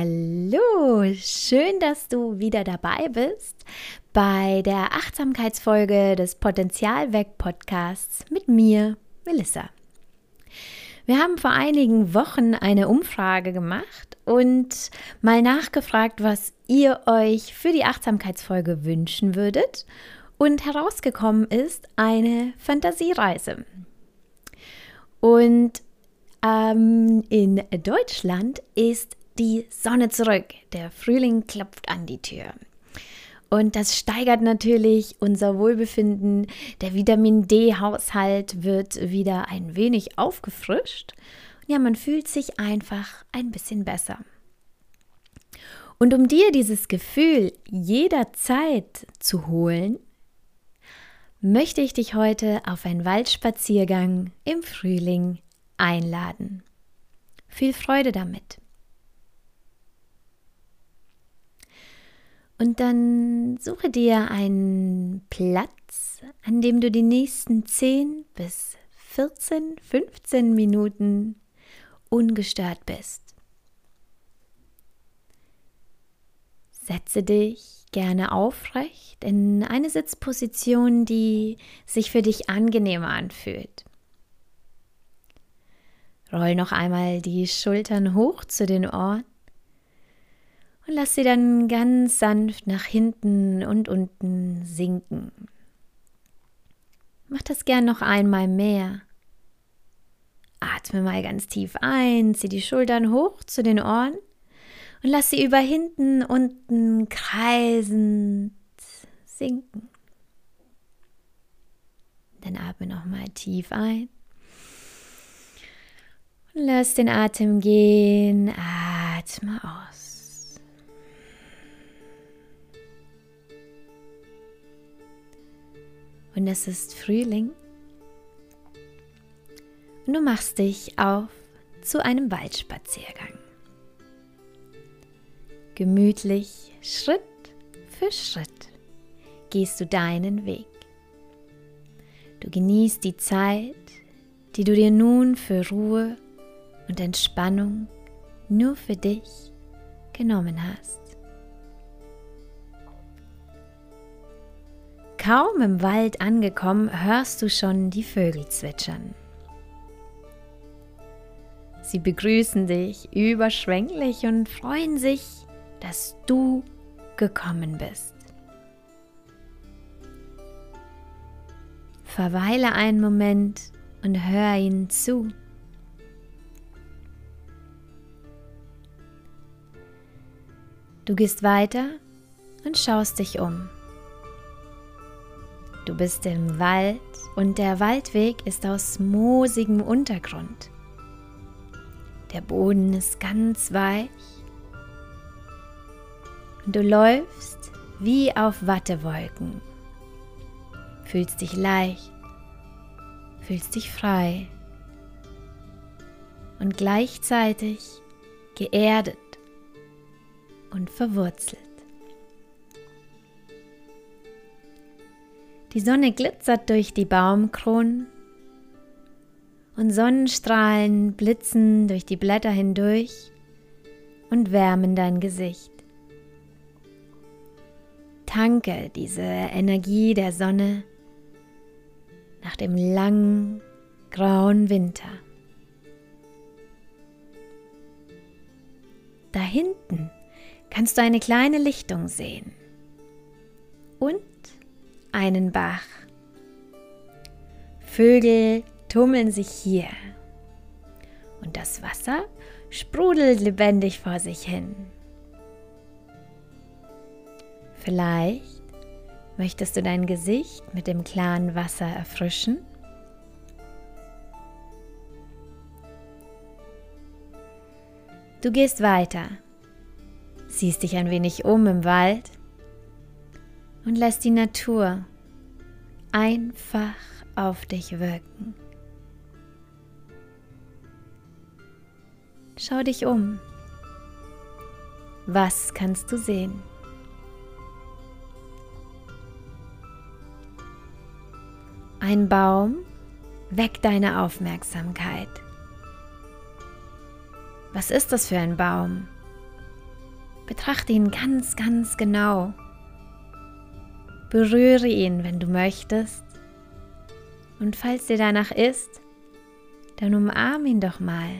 Hallo, schön, dass du wieder dabei bist bei der Achtsamkeitsfolge des Potenzialweg Podcasts mit mir, Melissa. Wir haben vor einigen Wochen eine Umfrage gemacht und mal nachgefragt, was ihr euch für die Achtsamkeitsfolge wünschen würdet. Und herausgekommen ist eine Fantasiereise. Und ähm, in Deutschland ist die Sonne zurück. Der Frühling klopft an die Tür. Und das steigert natürlich unser Wohlbefinden. Der Vitamin D-Haushalt wird wieder ein wenig aufgefrischt. Ja, man fühlt sich einfach ein bisschen besser. Und um dir dieses Gefühl jederzeit zu holen, möchte ich dich heute auf einen Waldspaziergang im Frühling einladen. Viel Freude damit. Und dann suche dir einen Platz, an dem du die nächsten 10 bis 14, 15 Minuten ungestört bist. Setze dich gerne aufrecht in eine Sitzposition, die sich für dich angenehmer anfühlt. Roll noch einmal die Schultern hoch zu den Ohren und lass sie dann ganz sanft nach hinten und unten sinken. Mach das gern noch einmal mehr. Atme mal ganz tief ein, zieh die Schultern hoch zu den Ohren und lass sie über hinten, unten kreisend sinken. Dann atme nochmal tief ein und lass den Atem gehen. Atme aus. Und es ist Frühling und du machst dich auf zu einem Waldspaziergang. Gemütlich, Schritt für Schritt gehst du deinen Weg. Du genießt die Zeit, die du dir nun für Ruhe und Entspannung nur für dich genommen hast. Kaum im Wald angekommen, hörst du schon die Vögel zwitschern. Sie begrüßen dich überschwänglich und freuen sich, dass du gekommen bist. Verweile einen Moment und hör ihnen zu. Du gehst weiter und schaust dich um. Du bist im Wald und der Waldweg ist aus moosigem Untergrund. Der Boden ist ganz weich und du läufst wie auf Wattewolken. Fühlst dich leicht, fühlst dich frei und gleichzeitig geerdet und verwurzelt. Die Sonne glitzert durch die Baumkronen und Sonnenstrahlen blitzen durch die Blätter hindurch und wärmen dein Gesicht. Tanke diese Energie der Sonne nach dem langen, grauen Winter. Da hinten kannst du eine kleine Lichtung sehen. Und einen Bach. Vögel tummeln sich hier. Und das Wasser sprudelt lebendig vor sich hin. Vielleicht möchtest du dein Gesicht mit dem klaren Wasser erfrischen. Du gehst weiter, siehst dich ein wenig um im Wald und lass die Natur einfach auf dich wirken. Schau dich um. Was kannst du sehen? Ein Baum weckt deine Aufmerksamkeit. Was ist das für ein Baum? Betrachte ihn ganz, ganz genau. Berühre ihn, wenn du möchtest. Und falls dir danach ist, dann umarm ihn doch mal.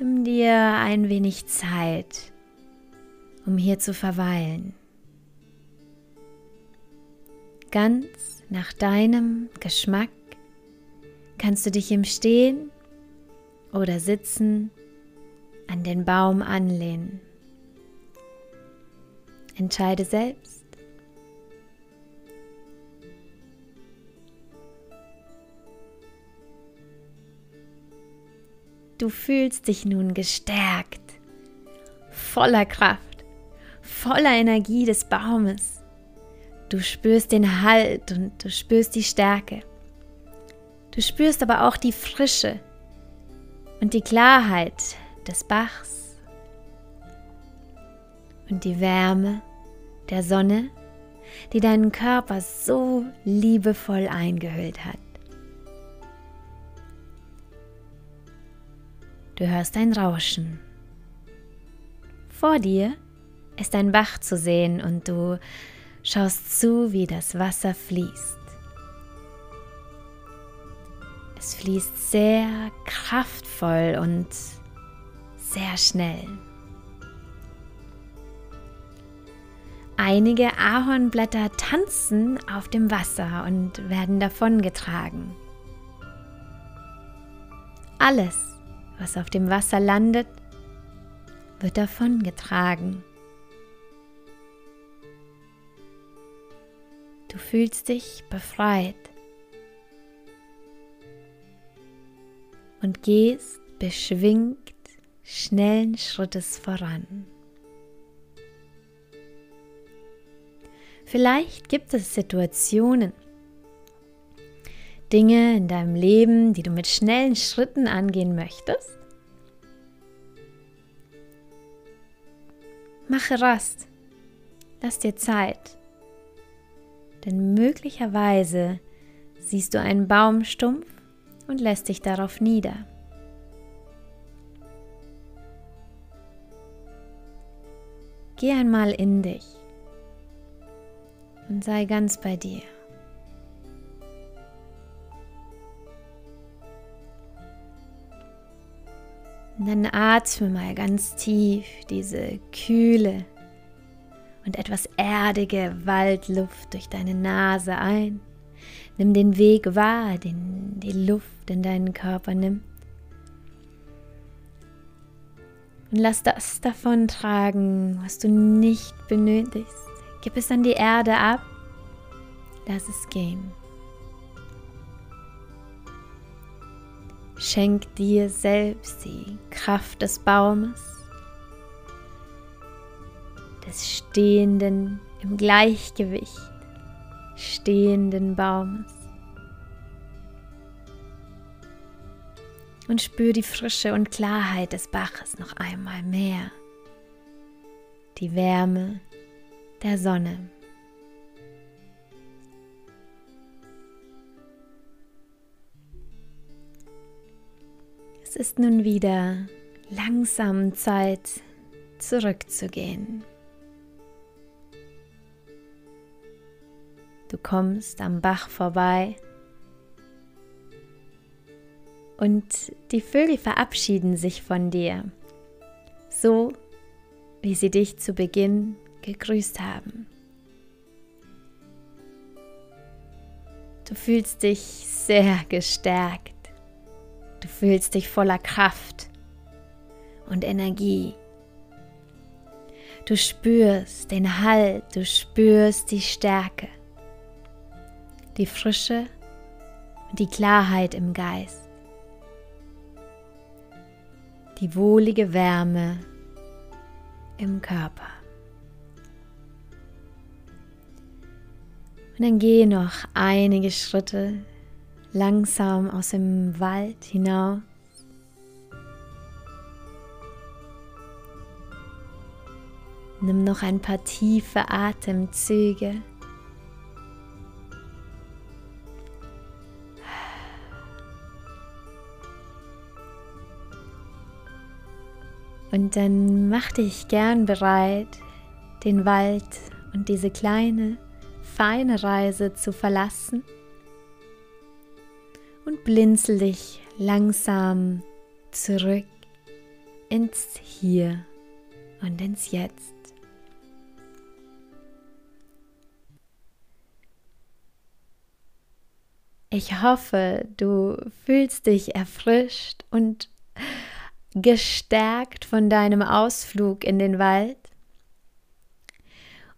Nimm dir ein wenig Zeit, um hier zu verweilen. Ganz nach deinem Geschmack kannst du dich im Stehen oder Sitzen an den Baum anlehnen. Entscheide selbst. Du fühlst dich nun gestärkt, voller Kraft, voller Energie des Baumes. Du spürst den Halt und du spürst die Stärke. Du spürst aber auch die Frische und die Klarheit des Bachs und die Wärme der Sonne, die deinen Körper so liebevoll eingehüllt hat. Du hörst ein Rauschen. Vor dir ist ein Bach zu sehen und du schaust zu, wie das Wasser fließt. Es fließt sehr kraftvoll und sehr schnell. Einige Ahornblätter tanzen auf dem Wasser und werden davongetragen. Alles, was auf dem Wasser landet, wird davongetragen. Du fühlst dich befreit und gehst beschwingt schnellen Schrittes voran. Vielleicht gibt es Situationen, Dinge in deinem Leben, die du mit schnellen Schritten angehen möchtest? Mache Rast. Lass dir Zeit. Denn möglicherweise siehst du einen Baumstumpf und lässt dich darauf nieder. Geh einmal in dich und sei ganz bei dir. Und dann atme mal ganz tief diese kühle und etwas erdige Waldluft durch deine Nase ein. Nimm den Weg wahr, den die Luft in deinen Körper nimmt. Und lass das davon tragen, was du nicht benötigst. Gib es an die Erde ab. Lass es gehen. Schenk dir selbst die Kraft des Baumes, des stehenden, im Gleichgewicht stehenden Baumes. Und spür die Frische und Klarheit des Baches noch einmal mehr. Die Wärme der Sonne. Es ist nun wieder langsam Zeit, zurückzugehen. Du kommst am Bach vorbei und die Vögel verabschieden sich von dir, so wie sie dich zu Beginn gegrüßt haben. Du fühlst dich sehr gestärkt. Du fühlst dich voller Kraft und Energie. Du spürst den Halt, du spürst die Stärke, die Frische und die Klarheit im Geist, die wohlige Wärme im Körper. Und dann gehe noch einige Schritte langsam aus dem Wald hinaus. Nimm noch ein paar tiefe Atemzüge. Und dann mach dich gern bereit, den Wald und diese kleine, feine Reise zu verlassen und blinzel dich langsam zurück ins Hier und ins Jetzt. Ich hoffe, du fühlst dich erfrischt und gestärkt von deinem Ausflug in den Wald.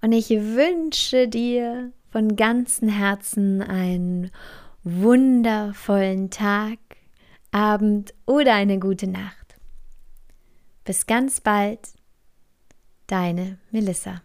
Und ich wünsche dir von ganzem Herzen einen wundervollen Tag, Abend oder eine gute Nacht. Bis ganz bald, deine Melissa.